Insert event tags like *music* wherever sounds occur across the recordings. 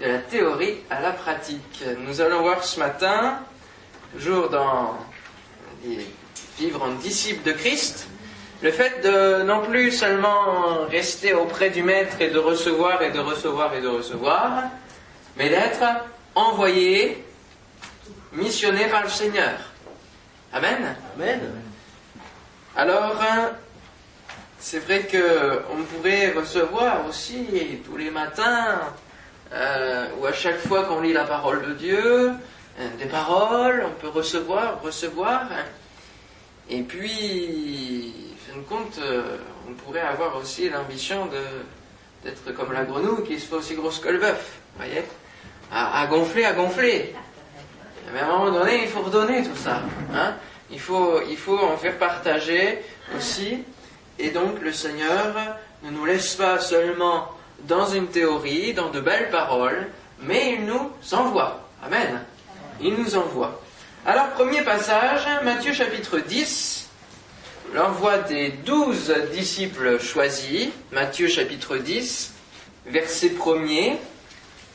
de la théorie à la pratique. Nous allons voir ce matin, toujours dans vivre en disciple de Christ, le fait de non plus seulement rester auprès du Maître et de recevoir et de recevoir et de recevoir, mais d'être envoyé, missionné par le Seigneur. Amen. Amen. Alors, c'est vrai qu'on pourrait recevoir aussi tous les matins, euh, ou à chaque fois qu'on lit la parole de Dieu, euh, des paroles, on peut recevoir, recevoir. Et puis, fin de compte, euh, on pourrait avoir aussi l'ambition d'être comme la grenouille qui se fait aussi grosse que le bœuf, voyez à, gonfler, à gonfler. Mais à un moment donné, il faut redonner tout ça. Hein il, faut, il faut en faire partager aussi. Et donc le Seigneur ne nous laisse pas seulement dans une théorie, dans de belles paroles, mais il nous envoie. Amen. Il nous envoie. Alors, premier passage, Matthieu chapitre 10, l'envoi des douze disciples choisis, Matthieu chapitre 10, verset 1er.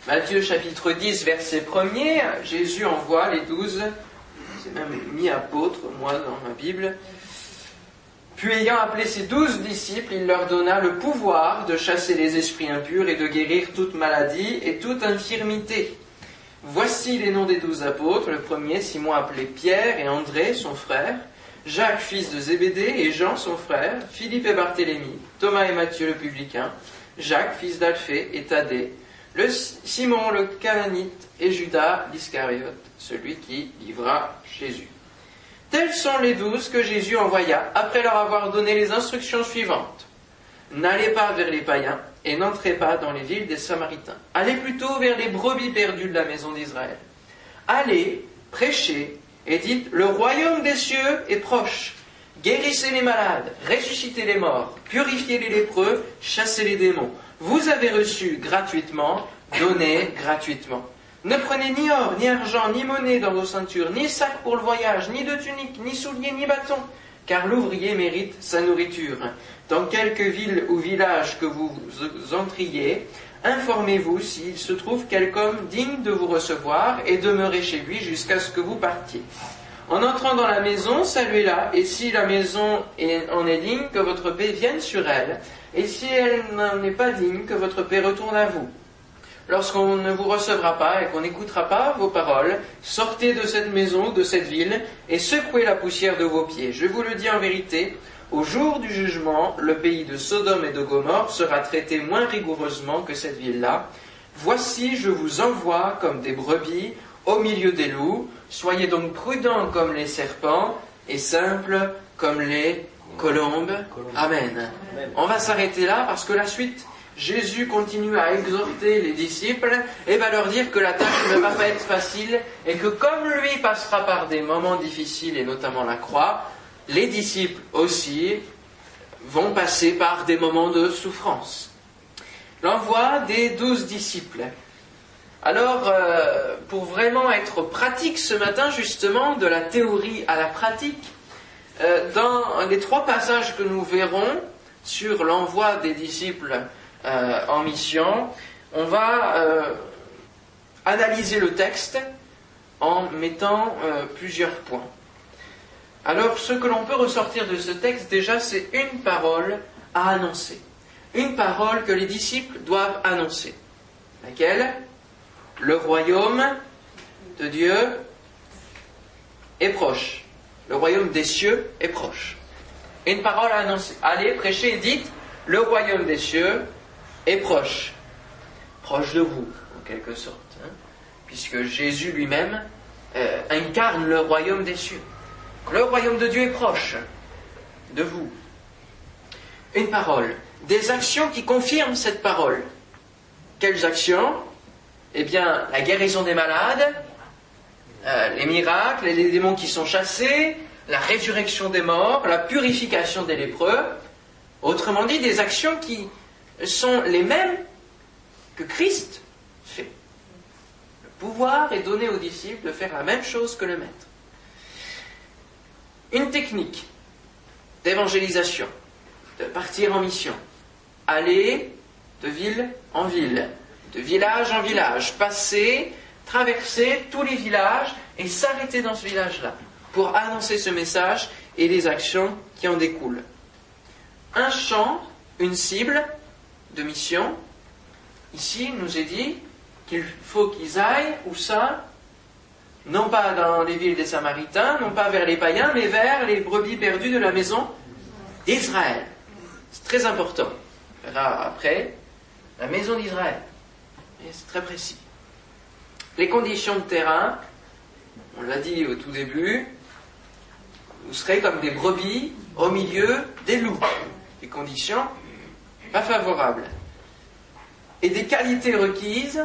Matthieu chapitre 10, verset 1er, Jésus envoie les douze, c'est même mis apôtres, moi dans ma Bible, puis ayant appelé ses douze disciples, il leur donna le pouvoir de chasser les esprits impurs et de guérir toute maladie et toute infirmité. Voici les noms des douze apôtres. Le premier, Simon appelé Pierre et André, son frère, Jacques, fils de Zébédée, et Jean, son frère, Philippe et Barthélemy, Thomas et Matthieu, le publicain, Jacques, fils d'Alphée et Thaddée, Simon, le Cananite, et Judas, l'Iscariote, celui qui livra Jésus. Tels sont les douze que Jésus envoya après leur avoir donné les instructions suivantes. N'allez pas vers les païens et n'entrez pas dans les villes des Samaritains. Allez plutôt vers les brebis perdues de la maison d'Israël. Allez, prêchez et dites, le royaume des cieux est proche. Guérissez les malades, ressuscitez les morts, purifiez les lépreux, chassez les démons. Vous avez reçu gratuitement, donnez gratuitement. Ne prenez ni or, ni argent, ni monnaie dans vos ceintures, ni sac pour le voyage, ni de tunique, ni souliers, ni bâton, car l'ouvrier mérite sa nourriture. Dans quelque ville ou village que vous entriez, informez-vous s'il se trouve quelque homme digne de vous recevoir et demeurez chez lui jusqu'à ce que vous partiez. En entrant dans la maison, saluez-la, et si la maison en est digne, que votre paix vienne sur elle, et si elle n'en est pas digne, que votre paix retourne à vous. Lorsqu'on ne vous recevra pas et qu'on n'écoutera pas vos paroles, sortez de cette maison, de cette ville, et secouez la poussière de vos pieds. Je vous le dis en vérité, au jour du jugement, le pays de Sodome et de Gomorre sera traité moins rigoureusement que cette ville-là. Voici, je vous envoie comme des brebis au milieu des loups. Soyez donc prudents comme les serpents et simples comme les colombes. Amen. On va s'arrêter là parce que la suite Jésus continue à exhorter les disciples et va leur dire que la tâche ne va pas être facile et que comme lui passera par des moments difficiles et notamment la croix, les disciples aussi vont passer par des moments de souffrance. L'envoi des douze disciples. Alors, euh, pour vraiment être pratique ce matin, justement, de la théorie à la pratique, euh, dans les trois passages que nous verrons sur l'envoi des disciples euh, en mission, on va euh, analyser le texte en mettant euh, plusieurs points. Alors, ce que l'on peut ressortir de ce texte, déjà, c'est une parole à annoncer. Une parole que les disciples doivent annoncer. Laquelle? Le royaume de Dieu est proche. Le royaume des cieux est proche. Une parole à annoncer. Allez, prêchez dites, le royaume des cieux est proche, proche de vous, en quelque sorte, hein, puisque Jésus lui-même euh, incarne le royaume des cieux. Le royaume de Dieu est proche de vous. Une parole, des actions qui confirment cette parole. Quelles actions? Eh bien, la guérison des malades, euh, les miracles, les démons qui sont chassés, la résurrection des morts, la purification des lépreux. Autrement dit, des actions qui, sont les mêmes que Christ fait. Le pouvoir est donné aux disciples de faire la même chose que le Maître. Une technique d'évangélisation, de partir en mission, aller de ville en ville, de village en village, passer, traverser tous les villages et s'arrêter dans ce village-là pour annoncer ce message et les actions qui en découlent. Un champ, une cible de mission. Ici, il nous est dit qu'il faut qu'ils aillent, où ça Non pas dans les villes des Samaritains, non pas vers les païens, mais vers les brebis perdues de la maison d'Israël. C'est très important. On verra après la maison d'Israël. C'est très précis. Les conditions de terrain, on l'a dit au tout début, vous serez comme des brebis au milieu des loups. Des conditions pas favorables. Et des qualités requises,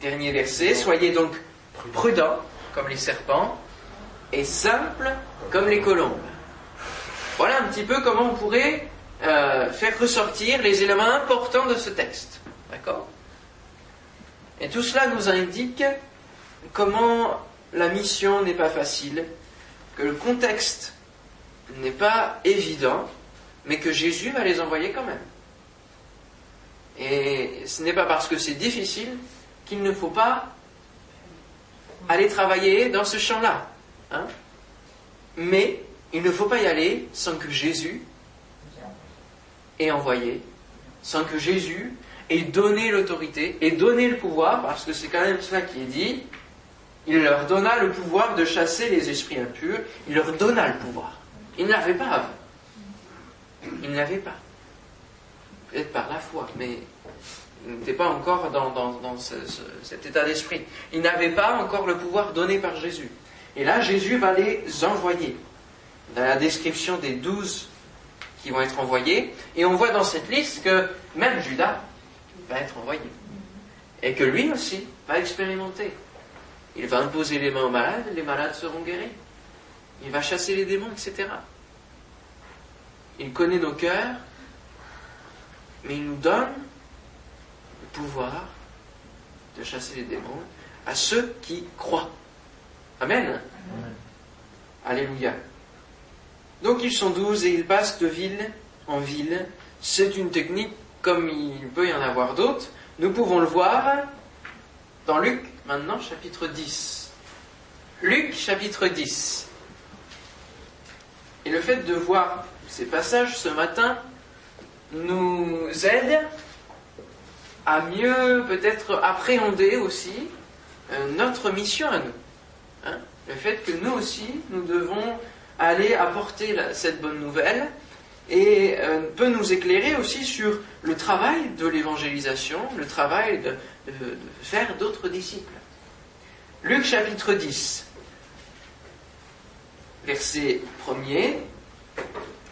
dernier verset, soyez donc prudents comme les serpents et simples comme les colombes. Voilà un petit peu comment on pourrait euh, faire ressortir les éléments importants de ce texte. D'accord? Et tout cela nous indique comment la mission n'est pas facile, que le contexte n'est pas évident, mais que Jésus va les envoyer quand même. Et ce n'est pas parce que c'est difficile qu'il ne faut pas aller travailler dans ce champ-là. Hein. mais il ne faut pas y aller sans que Jésus ait envoyé, sans que Jésus ait donné l'autorité et donné le pouvoir, parce que c'est quand même cela qui est dit, il leur donna le pouvoir de chasser les esprits impurs, il leur donna le pouvoir. Il n'avait pas avant. Il n'avait pas. Peut-être par la foi, mais il n'était pas encore dans, cet état d'esprit. Il n'avait pas encore le pouvoir donné par Jésus. Et là, Jésus va les envoyer. Dans la description des douze qui vont être envoyés, et on voit dans cette liste que même Judas va être envoyé. Et que lui aussi va expérimenter. Il va imposer les mains aux malades, les malades seront guéris. Il va chasser les démons, etc. Il connaît nos cœurs, mais il nous donne le pouvoir de chasser les démons à ceux qui croient. Amen. Alléluia. Donc ils sont douze et ils passent de ville en ville. C'est une technique comme il peut y en avoir d'autres. Nous pouvons le voir dans Luc, maintenant, chapitre 10. Luc, chapitre 10. Et le fait de voir ces passages ce matin nous aide à mieux peut-être appréhender aussi euh, notre mission à nous. Hein. le fait que nous aussi, nous devons aller apporter cette bonne nouvelle et euh, peut nous éclairer aussi sur le travail de l'évangélisation, le travail de, de faire d'autres disciples. Luc chapitre 10, verset 1er.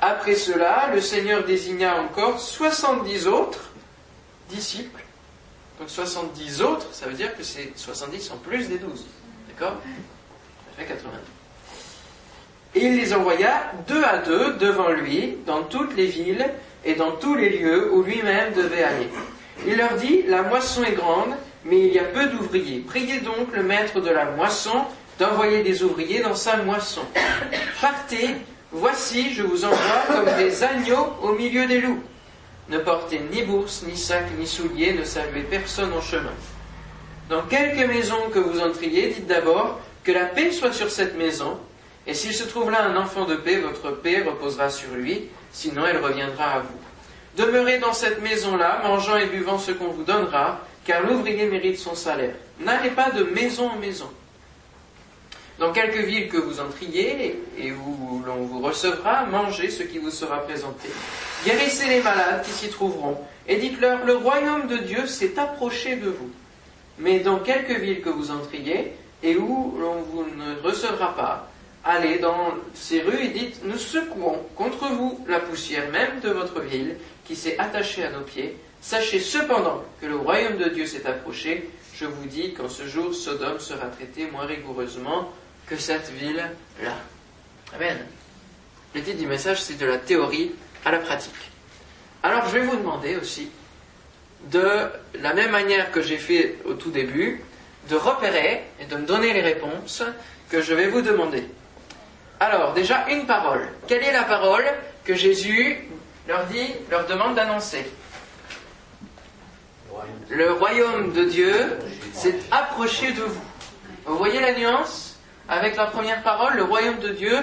Après cela, le Seigneur désigna encore 70 autres disciples. Donc 70 autres, ça veut dire que c'est 70 en plus des 12. D'accord? Ça fait 90. Et il les envoya deux à deux devant lui dans toutes les villes et dans tous les lieux où lui-même devait aller. Il leur dit, la moisson est grande, mais il y a peu d'ouvriers. Priez donc le maître de la moisson d'envoyer des ouvriers dans sa moisson. Partez Voici, je vous envoie comme des agneaux au milieu des loups. Ne portez ni bourse, ni sac, ni souliers, ne saluez personne en chemin. Dans quelque maison que vous entriez, dites d'abord que la paix soit sur cette maison, et s'il se trouve là un enfant de paix, votre paix reposera sur lui, sinon elle reviendra à vous. Demeurez dans cette maison-là, mangeant et buvant ce qu'on vous donnera, car l'ouvrier mérite son salaire. N'allez pas de maison en maison. Dans quelques villes que vous entriez et où l'on vous recevra, mangez ce qui vous sera présenté. Guérissez les malades qui s'y trouveront et dites-leur, le royaume de Dieu s'est approché de vous. Mais dans quelques villes que vous entriez et où l'on vous ne recevra pas, allez dans ces rues et dites, nous secouons contre vous la poussière même de votre ville qui s'est attachée à nos pieds. Sachez cependant que le royaume de Dieu s'est approché. Je vous dis qu'en ce jour, Sodome sera traité moins rigoureusement que cette ville-là. Amen. Le titre du message, c'est de la théorie à la pratique. Alors, je vais vous demander aussi, de la même manière que j'ai fait au tout début, de repérer et de me donner les réponses que je vais vous demander. Alors, déjà, une parole. Quelle est la parole que Jésus leur dit, leur demande d'annoncer? Le royaume de Dieu s'est approché de vous. Vous voyez la nuance? Avec la première parole, le royaume de Dieu,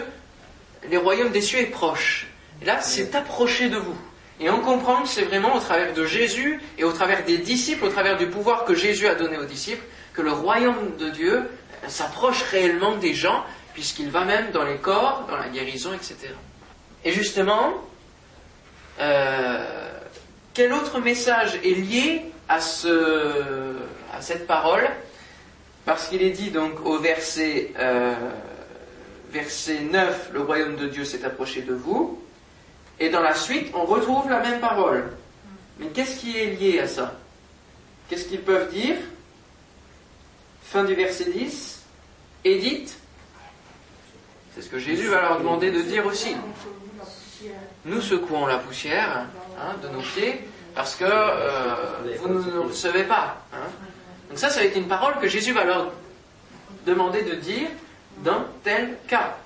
le royaume des cieux est proche. Et là, c'est approché de vous. Et on comprend que c'est vraiment au travers de Jésus et au travers des disciples, au travers du pouvoir que Jésus a donné aux disciples, que le royaume de Dieu s'approche réellement des gens, puisqu'il va même dans les corps, dans la guérison, etc. Et justement, euh, quel autre message est lié à, ce, à cette parole Parce qu'il est dit donc au verset, euh, verset 9, le royaume de Dieu s'est approché de vous. Et dans la suite, on retrouve la même parole. Mais qu'est-ce qui est lié à ça? Qu'est-ce qu'ils peuvent dire? Fin du verset 10. Édite. C'est ce que Jésus va leur demander de dire aussi. Nous secouons la poussière hein, de nos pieds parce que euh, vous ne nous recevez pas. Hein. Donc ça, ça va être une parole que Jésus va leur demander de dire dans tel cas.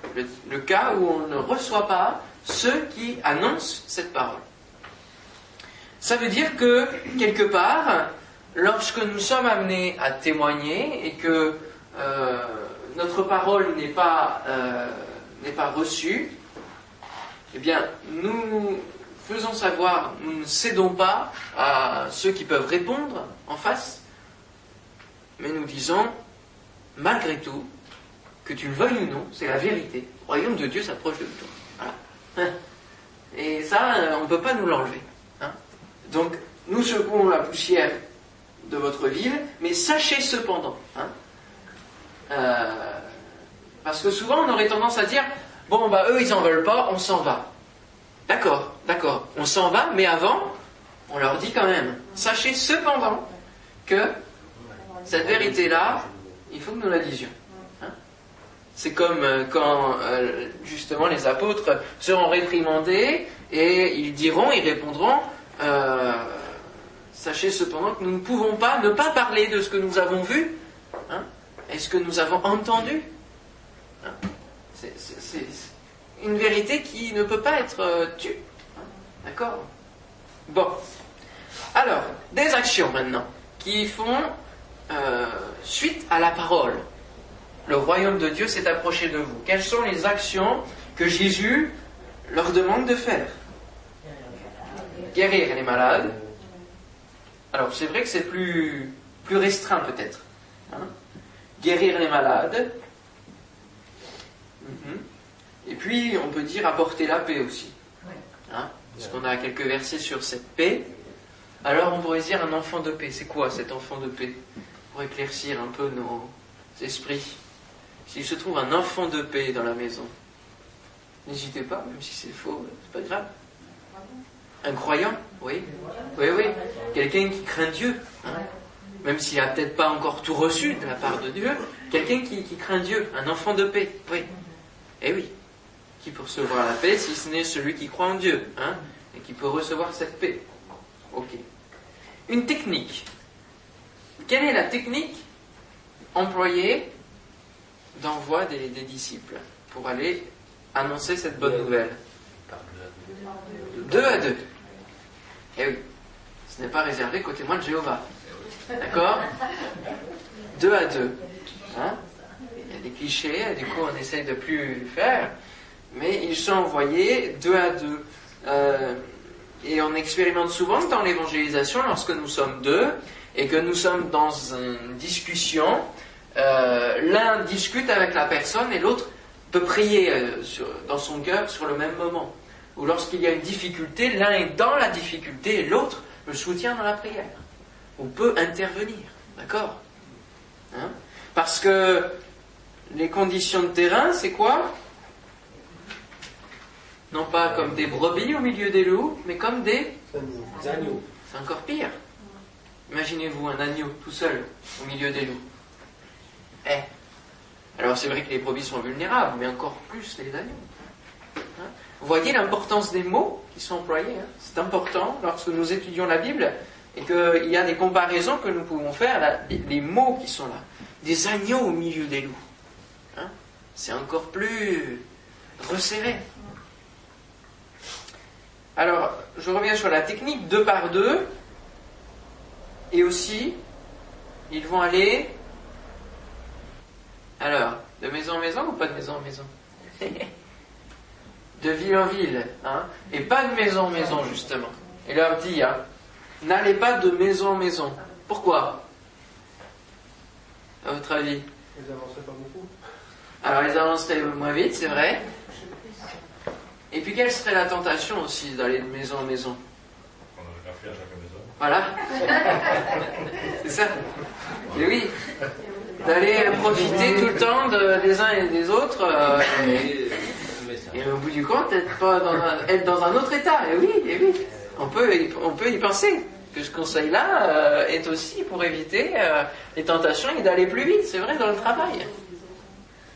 le cas où on ne reçoit pas ceux qui annoncent cette parole. Ça veut dire que, quelque part, lorsque nous sommes amenés à témoigner et que euh, notre parole n'est pas, euh, pas reçue, eh bien, nous faisons savoir, nous ne cédons pas à ceux qui peuvent répondre en face, mais nous disons, malgré tout, que tu le veuilles ou non, c'est la vérité. Le royaume de Dieu s'approche de toi. Hein. *laughs* Et ça, euh, on ne peut pas nous l'enlever. Hein. Donc, nous secouons la poussière de votre ville, mais sachez cependant, hein, euh, parce que souvent on aurait tendance à dire, bon, bah eux ils en veulent pas, on s'en va. D'accord, d'accord, on s'en va, mais avant, on leur dit quand même, sachez cependant que cette vérité-là, il faut que nous la disions. C'est comme euh, quand euh, justement les apôtres seront réprimandés et ils diront, ils répondront, euh, sachez cependant que nous ne pouvons pas ne pas parler de ce que nous avons vu hein, et ce que nous avons entendu. Hein. c'est une vérité qui ne peut pas être tue. Hein. D'accord? Bon. Alors, des actions maintenant qui font suite à la parole le royaume de Dieu s'est approché de vous. Quelles sont les actions que Jésus leur demande de faire? Guérir les malades. Alors c'est vrai que c'est plus, plus restreint peut-être. Hein. Guérir les malades. Mhm. Et puis on peut dire apporter la paix aussi. Hein, parce qu'on a quelques versets sur cette paix. Alors on pourrait dire un enfant de paix. C'est quoi cet enfant de paix? Pour éclaircir un peu nos esprits. S'il se trouve un enfant de paix dans la maison, n'hésitez pas, même si c'est faux, c'est pas grave. Un croyant, oui, oui, oui. Quelqu'un qui craint Dieu, hein. même s'il n'a peut-être pas encore tout reçu de la part de Dieu, quelqu'un qui, craint Dieu, un enfant de paix, oui. Eh oui, qui peut recevoir la paix si ce n'est celui qui croit en Dieu, hein, et qui peut recevoir cette paix. Ok. Une technique. Quelle est la technique employée d'envoi des, disciples pour aller annoncer cette bonne nouvelle? Deux à deux. Eh oui, ce n'est pas réservé qu'au témoin de Jéhovah. D'accord? Deux à deux. Hein? Il y a des clichés, du coup on essaye de plus faire, mais ils sont envoyés deux à deux. Euh, et on expérimente souvent dans l'évangélisation, lorsque nous sommes deux, et que nous sommes dans une discussion, euh, l'un discute avec la personne et l'autre peut prier euh, dans son cœur sur le même moment. Ou lorsqu'il y a une difficulté, l'un est dans la difficulté et l'autre le soutient dans la prière. Ou peut intervenir. D'accord hein? Parce que les conditions de terrain, c'est quoi? Non pas comme des brebis au milieu des loups, mais comme des agneaux. C'est encore pire. Imaginez-vous un agneau tout seul au milieu des loups. Eh. Alors c'est vrai que les brebis sont vulnérables, mais encore plus les agneaux. Hein? Vous voyez l'importance des mots qui sont employés. Hein? c'est important lorsque nous étudions la Bible et qu'il y a des comparaisons que nous pouvons faire, les, mots qui sont là. Des agneaux au milieu des loups. Hein? c'est encore plus resserré. Alors, je reviens sur la technique deux par deux. Et aussi, ils vont aller, alors, de maison en maison ou pas de maison en maison? *laughs* De ville en ville, hein? Et pas de maison en maison justement. Il leur dit, hein, n'allez pas de maison en maison. Pourquoi? À votre avis? Ils n'avançaient pas beaucoup. Alors ils avanceraient moins vite, c'est vrai. Et puis quelle serait la tentation aussi d'aller de maison en maison? Voilà. *laughs* C'est ça. Et oui. D'aller profiter tout le temps de- des uns et des autres. euh, et, et au bout du compte, être, pas dans un, être dans un autre état. Et oui, et oui. On peut, y- on peut y penser. Que ce conseil-là euh, est aussi pour éviter euh, les tentations et d'aller plus vite, c'est vrai, dans le travail.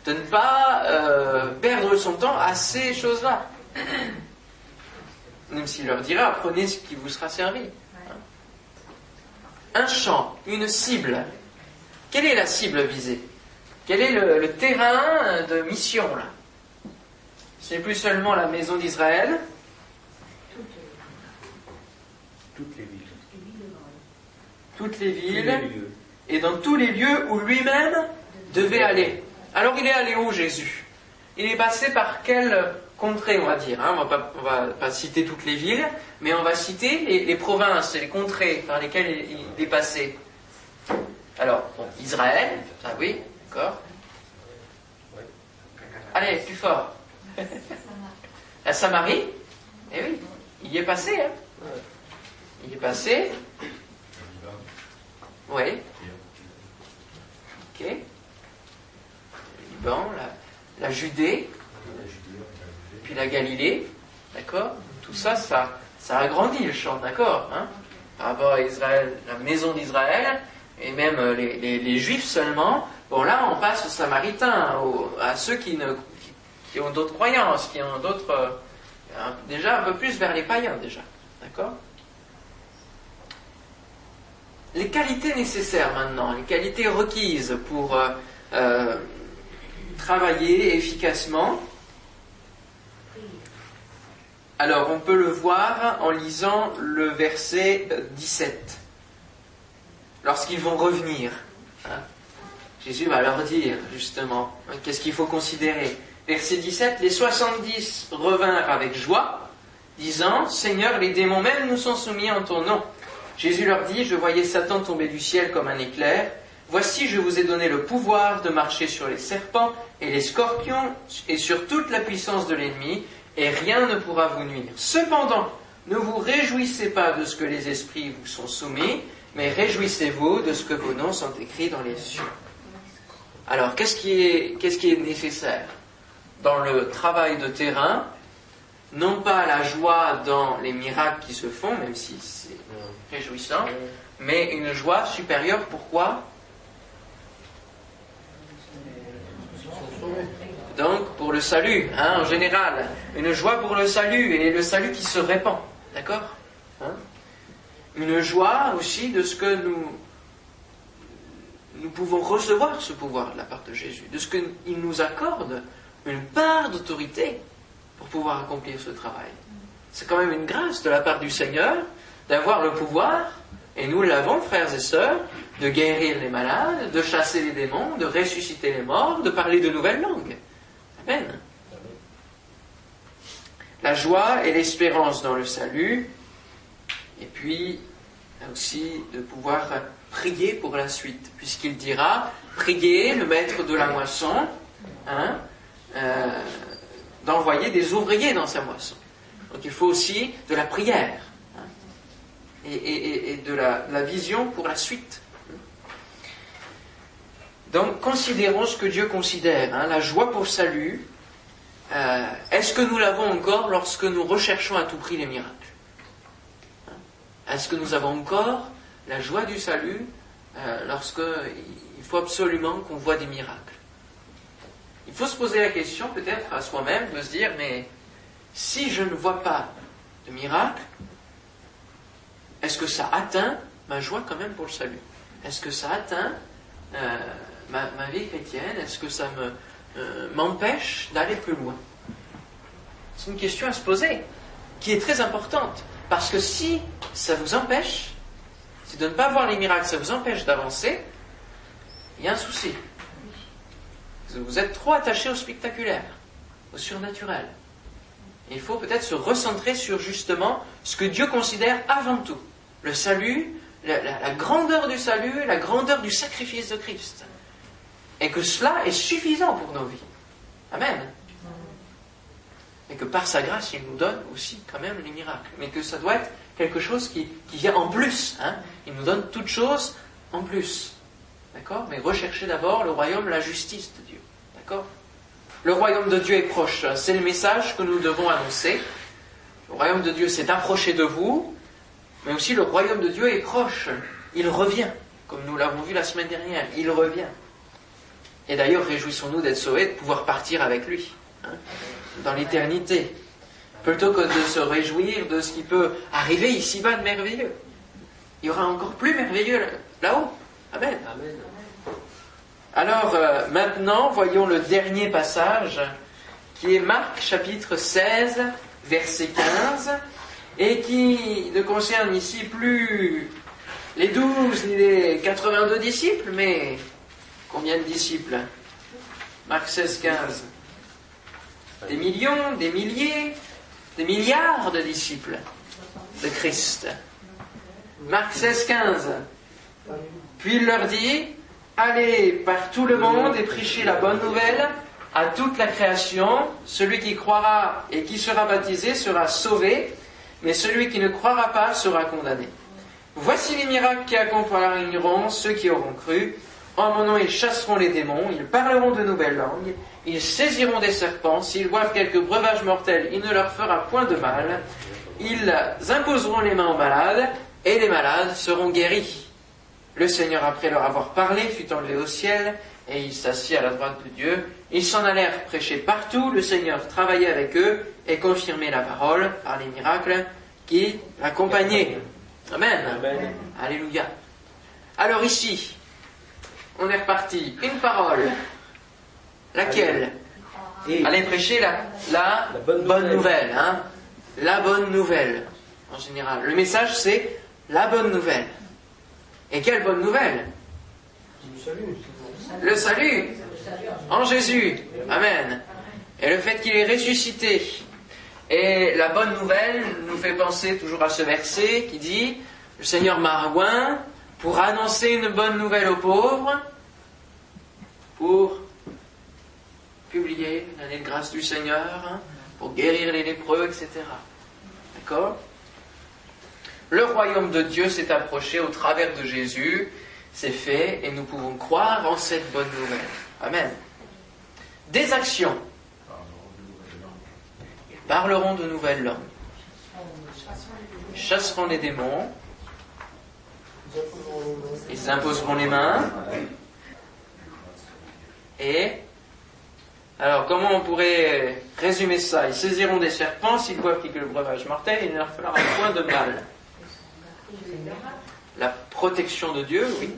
De ne pas euh, perdre son temps à ces choses-là. Même s'il leur dira, prenez ce qui vous sera servi. Un champ, une cible. Quelle est la cible visée? Quel est le, le terrain de mission là? Ce n'est plus seulement la maison d'Israël, Toutes les villes. toutes les Tous les villes lieux. et dans tous les lieux où lui-même devait aller. Alors il est allé où Jésus? Il est passé par quelle contrée on va dire hein On on va pas citer toutes les villes, mais on va citer les, provinces les contrées par lesquelles il, est passé. Alors, Israël, ça oui, d'accord. Allez, plus fort. La Samarie, eh oui, il y est passé, hein. Il est passé, oui. Ok. Liban, la, la Judée, puis la Galilée, d'accord? Tout ça, ça, agrandit le champ, d'accord hein? Par rapport à Israël, la maison d'Israël, et même euh, les, Juifs seulement. Bon, là, on passe aux Samaritains, à ceux qui, ont d'autres croyances, qui ont d'autres... euh, déjà un peu plus vers les païens, déjà, d'accord? Les qualités nécessaires maintenant, les qualités requises pour euh, travailler efficacement. Alors on peut le voir en lisant le verset euh, 17. Lorsqu'ils vont revenir, hein, Jésus va leur dire justement qu'est-ce qu'il faut considérer. Verset 17, les 70 revinrent avec joie, disant, Seigneur, les démons même nous sont soumis en ton nom. Jésus leur dit, je voyais Satan tomber du ciel comme un éclair. Voici, je vous ai donné le pouvoir de marcher sur les serpents et les scorpions et sur toute la puissance de l'ennemi, et rien ne pourra vous nuire. Cependant, ne vous réjouissez pas de ce que les esprits vous sont soumis, mais réjouissez-vous de ce que vos noms sont écrits dans les cieux. Alors, qu'est-ce qui est, qu'est-ce qui est nécessaire dans le travail de terrain? Non pas la joie dans les miracles qui se font, même si c'est réjouissant, mais une joie supérieure. Pourquoi? Donc pour le salut, hein, en général, une joie pour le salut et le salut qui se répand, d'accord Hein Une joie aussi de ce que nous nous pouvons recevoir ce pouvoir de la part de Jésus, de ce qu'il nous accorde une part d'autorité pour pouvoir accomplir ce travail. C'est quand même une grâce de la part du Seigneur d'avoir le pouvoir, et nous l'avons, frères et sœurs, de guérir les malades, de chasser les démons, de ressusciter les morts, de parler de nouvelles langues. Amen. La joie et l'espérance dans le salut, et puis aussi de pouvoir prier pour la suite, puisqu'il dira, priez le maître de la moisson, hein, euh, d'envoyer des ouvriers dans sa moisson. Donc il faut aussi de la prière et, de la, vision pour la suite. Donc considérons ce que Dieu considère, hein, la joie pour salut. Euh, Est-ce que nous l'avons encore lorsque nous recherchons à tout prix les miracles? Hein? Est-ce que nous avons encore la joie du salut euh, lorsque il faut absolument qu'on voit des miracles? Il faut se poser la question peut-être à soi-même de se dire mais si je ne vois pas de miracle, est-ce que ça atteint ma joie quand même pour le salut? Est-ce que ça atteint euh, ma, vie chrétienne? Est-ce que ça euh, m'empêche d'aller plus loin? C'est une question à se poser, qui est très importante. Parce que si ça vous empêche, si de ne pas voir les miracles, ça vous empêche d'avancer, il y a un souci. Vous êtes trop attaché au spectaculaire, au surnaturel. il faut peut-être se recentrer sur justement ce que Dieu considère avant tout. Le salut, la, grandeur du salut, la grandeur du sacrifice de Christ. Et que cela est suffisant pour nos vies. Amen. Et que par sa grâce, il nous donne aussi quand même les miracles. Mais que ça doit être quelque chose qui, vient en plus. Hein. Il nous donne toute chose en plus. D'accord? Mais recherchez d'abord le royaume, la justice de Dieu. D'accord? Le royaume de Dieu est proche. C'est le message que nous devons annoncer. Le royaume de Dieu s'est approché de vous, mais aussi le royaume de Dieu est proche. Il revient, comme nous l'avons vu la semaine dernière. Il revient. Et d'ailleurs, réjouissons-nous d'être sauvés, de pouvoir partir avec lui, hein, dans l'éternité, plutôt que de se réjouir de ce qui peut arriver ici-bas de merveilleux. Il y aura encore plus merveilleux là-haut. Amen. Alors euh, maintenant, voyons le dernier passage, qui est Marc chapitre 16, verset 15, et qui ne concerne ici plus les douze ni les 82 disciples, mais Combien de disciples? Marc 16, 15. Des millions, des milliers, des milliards de disciples de Christ. Marc 16, 15. Puis il leur dit, allez par tout le monde et prêchez la bonne nouvelle à toute la création. Celui qui croira et qui sera baptisé sera sauvé, mais celui qui ne croira pas sera condamné. Voici les miracles qui accompagneront ceux qui auront cru. En mon nom, ils chasseront les démons, ils parleront de nouvelles langues, ils saisiront des serpents, s'ils boivent quelques breuvages mortels, il ne leur fera point de mal, ils imposeront les mains aux malades, et les malades seront guéris. Le Seigneur, après leur avoir parlé, fut enlevé au ciel, et il s'assit à la droite de Dieu. Ils s'en allèrent prêcher partout, le Seigneur travaillait avec eux et confirmait la parole par les miracles qui l'accompagnaient. Amen. Amen. Alléluia. Alors ici, on est reparti. Une parole. Laquelle Allez prêcher la, la, bonne, nouvelle. hein la bonne nouvelle, en général. Le message, c'est la bonne nouvelle. Et quelle bonne nouvelle? Le salut. En Jésus. Amen. Et le fait qu'il est ressuscité. Et la bonne nouvelle nous fait penser toujours à ce verset qui dit, le Seigneur m'a pour annoncer une bonne nouvelle aux pauvres, pour publier l'année de grâce du Seigneur, hein, pour guérir les lépreux, etc. D'accord? Le royaume de Dieu s'est approché au travers de Jésus, c'est fait, et nous pouvons croire en cette bonne nouvelle. Amen. Des actions. Ils parleront de nouvelles langues. Chasseront les démons. Ils imposeront les mains. Et alors, comment on pourrait résumer ça? Ils saisiront des serpents, s'ils y a le breuvage mortel, il ne leur fera point de mal. La protection de Dieu, oui.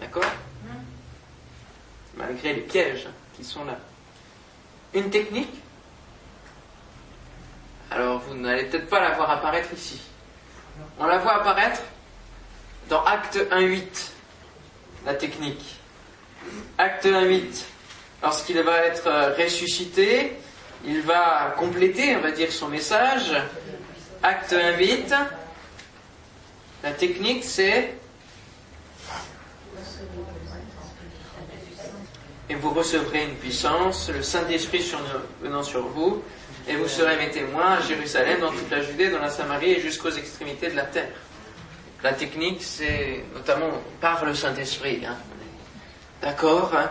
D'accord Malgré les pièges qui sont là. Une technique Alors, vous n'allez peut-être pas la voir apparaître ici. On la voit apparaître dans Acte 1.8, la technique. Acte 1.8. Lorsqu'il va être euh, ressuscité, il va compléter, on va dire, son message. Acte 1.8. La technique, c'est et vous recevrez une puissance, le Saint-Esprit venant sur vous, et vous serez mes témoins à Jérusalem, dans toute la Judée, dans la Samarie et jusqu'aux extrémités de la terre. La technique, c'est notamment par le Saint-Esprit. Hein. D'accord hein,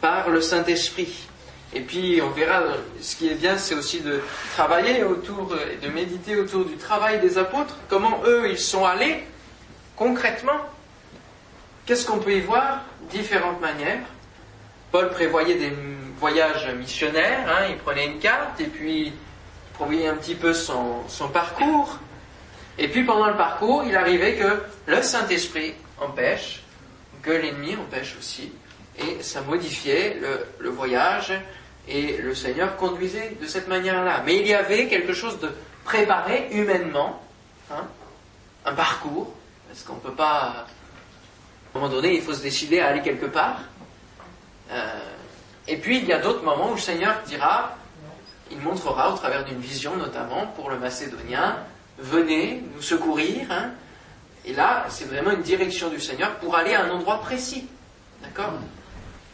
Par le Saint-Esprit. Et puis on verra, ce qui est bien, c'est aussi de travailler autour, de méditer autour du travail des apôtres, comment eux, ils sont allés concrètement. Qu'est-ce qu'on peut y voir? Différentes manières. Paul prévoyait des voyages missionnaires, hein, il prenait une carte et puis prévoyait un petit peu son, son parcours. Et puis pendant le parcours, il arrivait que le Saint-Esprit empêche, que l'ennemi empêche aussi, et ça modifiait le, voyage, et le Seigneur conduisait de cette manière-là. Mais il y avait quelque chose de préparé humainement, hein, un parcours Parce qu'on ne peut pas. À un moment donné, il faut se décider à aller quelque part. Euh, et puis, il y a d'autres moments où le Seigneur dira, il montrera au travers d'une vision, notamment pour le Macédonien, venez nous secourir. Hein. Et là, c'est vraiment une direction du Seigneur pour aller à un endroit précis. D'accord?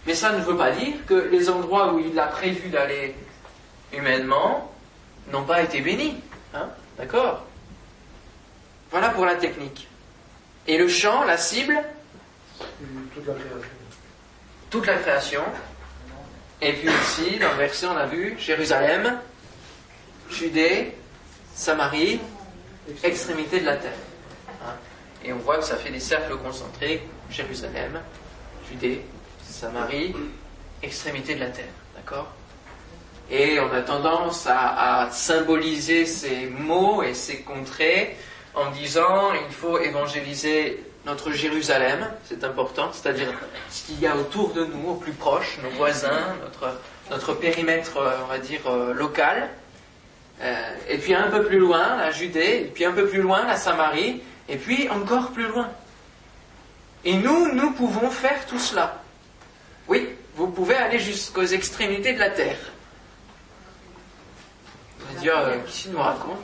Mais ça ne veut pas dire que les endroits où il a prévu d'aller humainement n'ont pas été bénis. Hein D'accord? Voilà pour la technique. Et le champ, la cible? Toute la création. Toute la création. Et puis aussi, dans le verset, on a vu Jérusalem, Judée, Samarie, extrémité de la terre. Hein Et on voit que ça fait des cercles concentrés Jérusalem, Judée, Samarie, extrémité de la terre. D'accord? Et on a tendance à, à, symboliser ces mots et ces contrées en disant il faut évangéliser notre Jérusalem, c'est important, c'est-à-dire ce qu'il y a autour de nous, au plus proche, nos voisins, notre, notre périmètre, on va dire, local. Euh, et puis un peu plus loin, la Judée, et puis un peu plus loin, la Samarie, et puis encore plus loin. Et nous, nous pouvons faire tout cela. Oui, vous pouvez aller jusqu'aux extrémités de la terre. On va dire, euh, qui nous raconte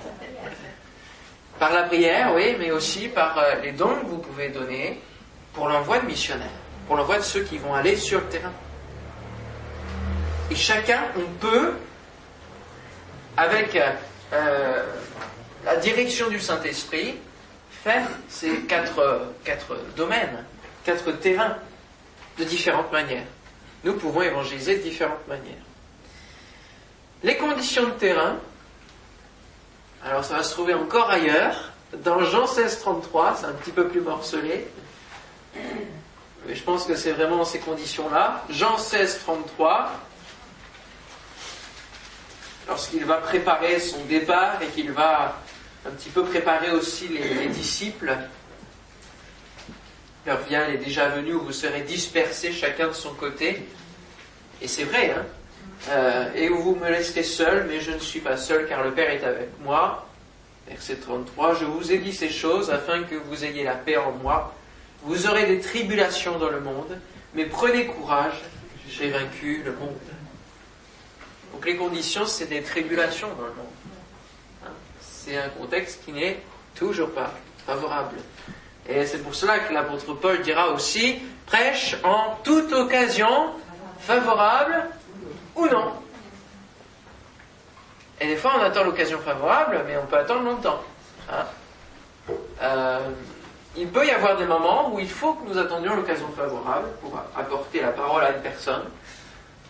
Par la prière, oui, mais aussi par euh, les dons que vous pouvez donner pour l'envoi de missionnaires, pour l'envoi de ceux qui vont aller sur le terrain. Et chacun, on peut, avec euh, la direction du Saint-Esprit, faire ces quatre domaines, quatre terrains de différentes manières. Nous pouvons évangéliser de différentes manières. Les conditions de terrain, alors ça va se trouver encore ailleurs, dans Jean 16, 33, c'est un petit peu plus morcelé, mais je pense que c'est vraiment ces conditions-là. Jean 16, 33, lorsqu'il va préparer son départ et qu'il va un petit peu préparer aussi les, les disciples, L'heure vient, elle est déjà venue où vous serez dispersés chacun de son côté. Et c'est vrai, hein euh, Et vous me laisserez seul, mais je ne suis pas seul car le Père est avec moi. Verset 33, je vous ai dit ces choses afin que vous ayez la paix en moi. Vous aurez des tribulations dans le monde, mais prenez courage, j'ai vaincu le monde. Donc les conditions, c'est des tribulations dans le monde. Hein? C'est un contexte qui n'est toujours pas favorable. Et c'est pour cela que l'apôtre Paul dira aussi, prêche en toute occasion, favorable ou non. Et des fois on attend l'occasion favorable, mais on peut attendre longtemps. Hein euh, il peut y avoir des moments où il faut que nous attendions l'occasion favorable pour apporter la parole à une personne,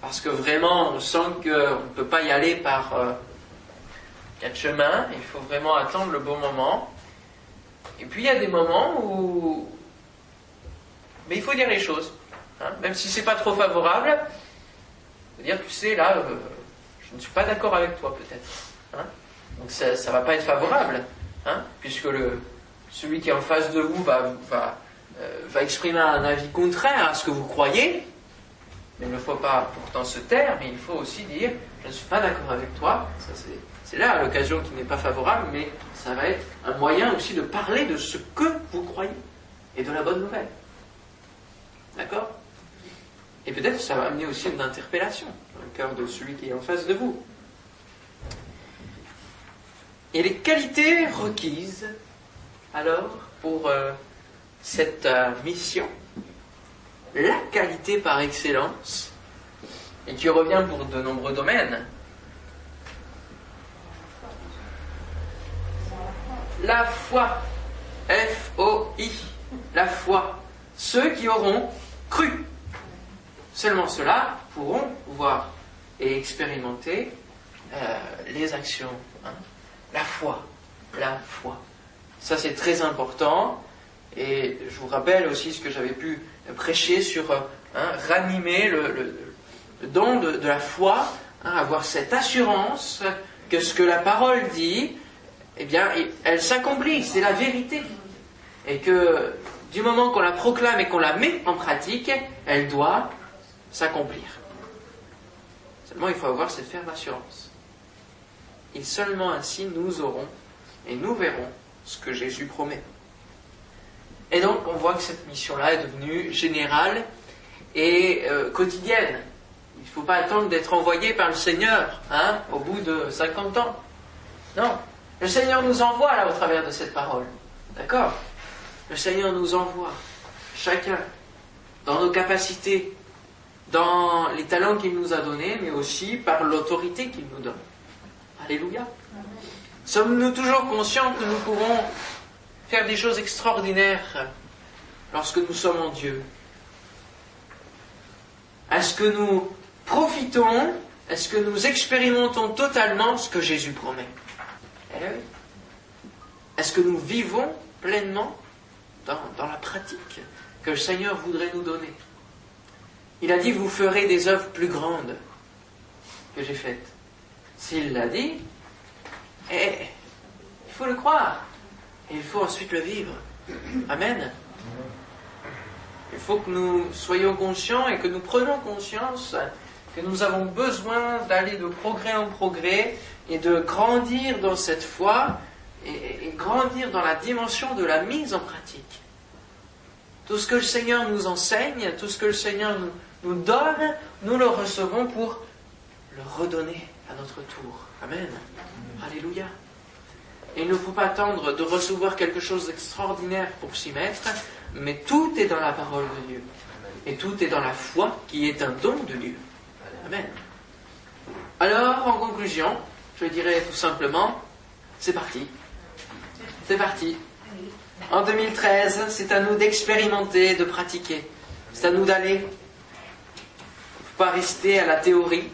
parce que vraiment on sent qu'on ne peut pas y aller par euh, quatre chemins, il faut vraiment attendre le bon moment. Et puis il y a des moments où. Mais il faut dire les choses. Hein. Même si c'est pas trop favorable, dire, tu sais, là, euh, je ne suis pas d'accord avec toi, peut-être. Hein. Donc ça ne va pas être favorable, hein, puisque le, celui qui est en face de vous va, va, euh, va exprimer un avis contraire à ce que vous croyez. Mais il ne faut pas pourtant se taire, mais il faut aussi dire, je ne suis pas d'accord avec toi. Ça, c'est c'est là l'occasion qui n'est pas favorable, mais ça va être un moyen aussi de parler de ce que vous croyez et de la bonne nouvelle. D'accord? Et peut-être ça va amener aussi une interpellation dans le cœur de celui qui est en face de vous. Et les qualités requises, alors, pour euh, cette euh, mission, la qualité par excellence, et qui revient pour de nombreux domaines, la foi. F-O-I. La foi. Ceux qui auront cru. Seulement ceux-là pourront voir et expérimenter euh, les actions. Hein. La foi. La foi. Ça c'est très important. Et je vous rappelle aussi ce que j'avais pu prêcher sur hein, ranimer le, don de, de, la foi, hein, avoir cette assurance que ce que la parole dit, eh bien, elle s'accomplit, c'est la vérité. Et que du moment qu'on la proclame et qu'on la met en pratique, elle doit s'accomplir. Seulement, il faut avoir cette ferme assurance. Et seulement ainsi nous aurons et nous verrons ce que Jésus promet. Et donc on voit que cette mission-là est devenue générale et euh, quotidienne. Il ne faut pas attendre d'être envoyé par le Seigneur hein, au bout de 50 ans. Non, le Seigneur nous envoie là au travers de cette parole. D'accord? Le Seigneur nous envoie, chacun, dans nos capacités, dans les talents qu'il nous a donnés, mais aussi par l'autorité qu'il nous donne. Alléluia. Sommes-nous toujours conscients que nous pouvons faire des choses extraordinaires lorsque nous sommes en Dieu? Est-ce que nous profitons, est-ce que nous expérimentons totalement ce que Jésus promet? Eh Est-ce que nous vivons pleinement dans, dans la pratique que le Seigneur voudrait nous donner? Il a dit, vous ferez des œuvres plus grandes que j'ai faites. S'il l'a dit, eh, il faut le croire. Et il faut ensuite le vivre. Amen. Il faut que nous soyons conscients et que nous prenions conscience que nous avons besoin d'aller de progrès en progrès et de grandir dans cette foi et, grandir dans la dimension de la mise en pratique. Tout ce que le Seigneur nous enseigne, tout ce que le Seigneur nous donne, nous le recevons pour le redonner à notre tour. Amen. Alléluia. Et il ne faut pas attendre de recevoir quelque chose d'extraordinaire pour s'y mettre, mais tout est dans la parole de Dieu. Et tout est dans la foi qui est un don de Dieu. Amen. Alors, en conclusion, je dirais tout simplement, c'est parti. C'est parti. En 2013, c'est à nous d'expérimenter, de pratiquer. C'est à nous d'aller. Pas rester à la théorie,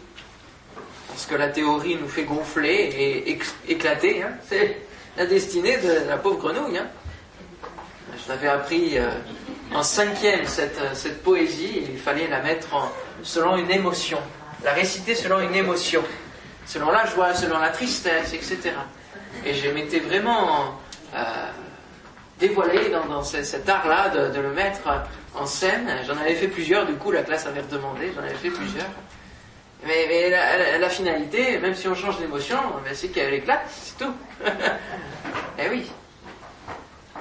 parce que la théorie nous fait gonfler et éclater. Hein. C'est la destinée de la pauvre grenouille. Hein. Je l'avais appris euh, en cinquième, cette, poésie, il fallait la mettre selon une émotion, la réciter selon une émotion, selon la joie, selon la tristesse, etc. Et je m'étais vraiment euh, dévoilé dans, cet art-là de, le mettre en scène. J'en avais fait plusieurs, du coup la classe avait redemandé, j'en avais fait plusieurs. Mais, la, finalité, même si on change d'émotion, ben, c'est qu'elle éclate, c'est tout. *laughs* eh oui.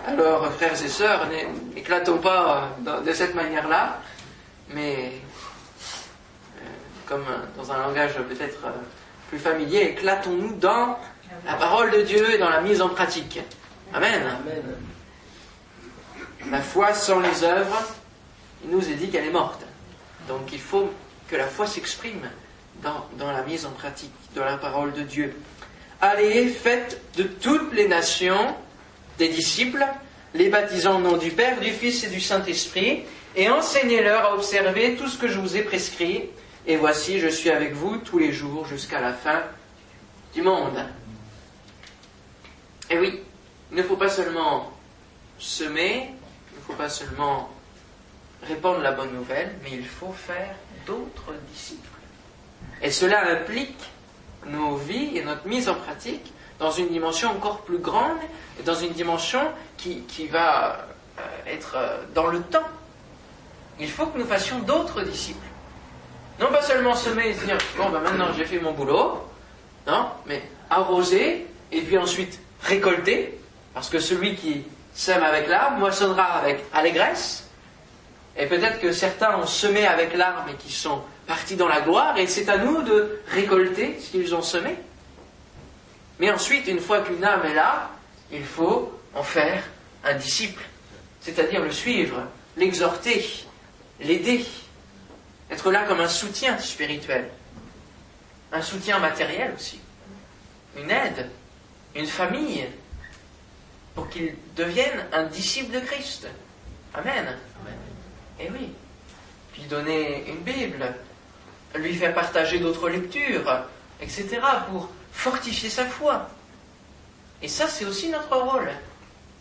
Alors, frères et sœurs, n'éclatons pas de cette manière-là, mais euh, comme dans un langage peut-être euh, plus familier, éclatons-nous dans la parole de Dieu et dans la mise en pratique. Amen. Amen. La foi sans les œuvres, il nous est dit qu'elle est morte. Donc il faut que la foi s'exprime dans, la mise en pratique de la parole de Dieu. Allez, faites de toutes les nations des disciples, les baptisant au nom du Père, du Fils et du Saint-Esprit, et enseignez-leur à observer tout ce que je vous ai prescrit. Et voici, je suis avec vous tous les jours jusqu'à la fin du monde. Et oui, il ne faut pas seulement semer, il ne faut pas seulement répandre la bonne nouvelle, mais il faut faire d'autres disciples. Et cela implique nos vies et notre mise en pratique dans une dimension encore plus grande et dans une dimension qui, va euh, être euh, dans le temps. Il faut que nous fassions d'autres disciples. Non pas seulement semer et dire, bon, ben maintenant j'ai fait mon boulot, non, mais arroser et puis ensuite récolter, parce que celui qui sème avec l'arbre moissonnera avec allégresse. Et peut-être que certains ont semé avec l'arbre et qui sont partis dans la gloire, et c'est à nous de récolter ce qu'ils ont semé. Mais ensuite, une fois qu'une âme est là, il faut en faire un disciple, c'est-à-dire le suivre, l'exhorter, l'aider, être là comme un soutien spirituel, un soutien matériel aussi, une aide, une famille, pour qu'il devienne un disciple de Christ. Amen. Eh oui. Puis donner une Bible, lui faire partager d'autres lectures, etc., pour fortifier sa foi. Et ça, c'est aussi notre rôle.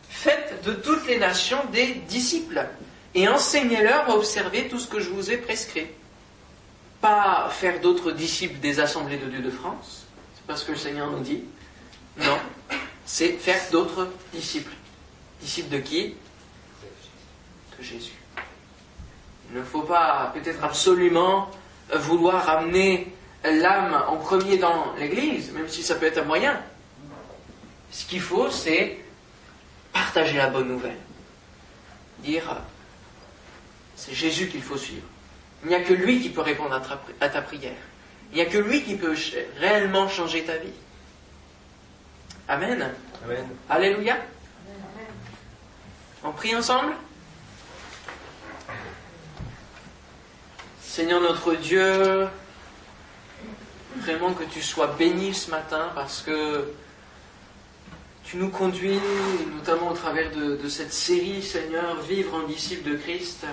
Faites de toutes les nations des disciples et enseignez-leur à observer tout ce que je vous ai prescrit. Pas faire d'autres disciples des assemblées de Dieu de France, c'est pas ce que le Seigneur nous dit. Non, c'est faire d'autres disciples. Disciples de qui? De Jésus. Il ne faut pas peut-être absolument vouloir amener l'âme en premier dans l'Église, même si ça peut être un moyen. Ce qu'il faut, c'est partager la bonne nouvelle. dire c'est Jésus qu'il faut suivre. Il n'y a que lui qui peut répondre à ta, prière. Il n'y a que lui qui peut réellement changer ta vie. Amen. Amen. Alléluia. On prie ensemble? Seigneur notre Dieu, vraiment que tu sois béni ce matin parce que tu nous conduis, notamment au travers de, cette série, Seigneur, Vivre en disciple de Christ,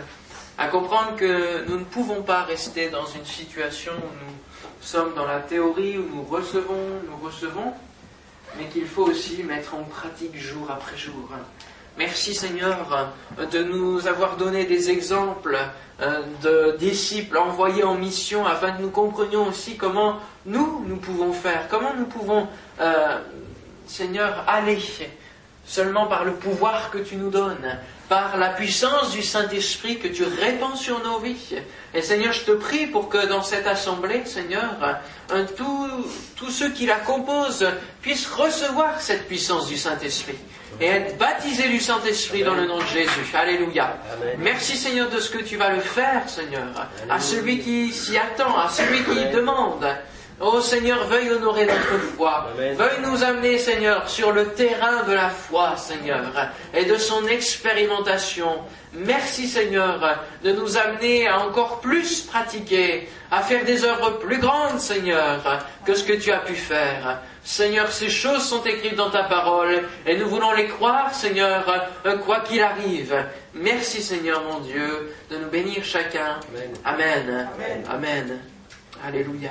à comprendre que nous ne pouvons pas rester dans une situation où nous sommes dans la théorie, où nous recevons, nous recevons, mais qu'il faut aussi mettre en pratique jour après jour. Merci Seigneur de nous avoir donné des exemples euh, de disciples envoyés en mission afin que nous comprenions aussi comment nous, nous pouvons faire, comment nous pouvons, euh, Seigneur, aller seulement par le pouvoir que tu nous donnes, par la puissance du Saint-Esprit que tu répands sur nos vies. Et Seigneur, je te prie pour que dans cette assemblée, Seigneur, tous ceux qui la composent puissent recevoir cette puissance du Saint-Esprit et être baptisés du Saint-Esprit dans le nom de Jésus. Alléluia. Merci Seigneur de ce que tu vas le faire, Seigneur, à celui qui s'y attend, à celui qui demande. Oh Seigneur, veuille honorer notre foi. Veuille nous amener, Seigneur, sur le terrain de la foi, Seigneur, et de son expérimentation. Merci, Seigneur, de nous amener à encore plus pratiquer, à faire des œuvres plus grandes, Seigneur, que ce que tu as pu faire. Seigneur, ces choses sont écrites dans ta parole, et nous voulons les croire, Seigneur, quoi qu'il arrive. Merci, Seigneur, mon Dieu, de nous bénir chacun. Amen. Amen. Alléluia.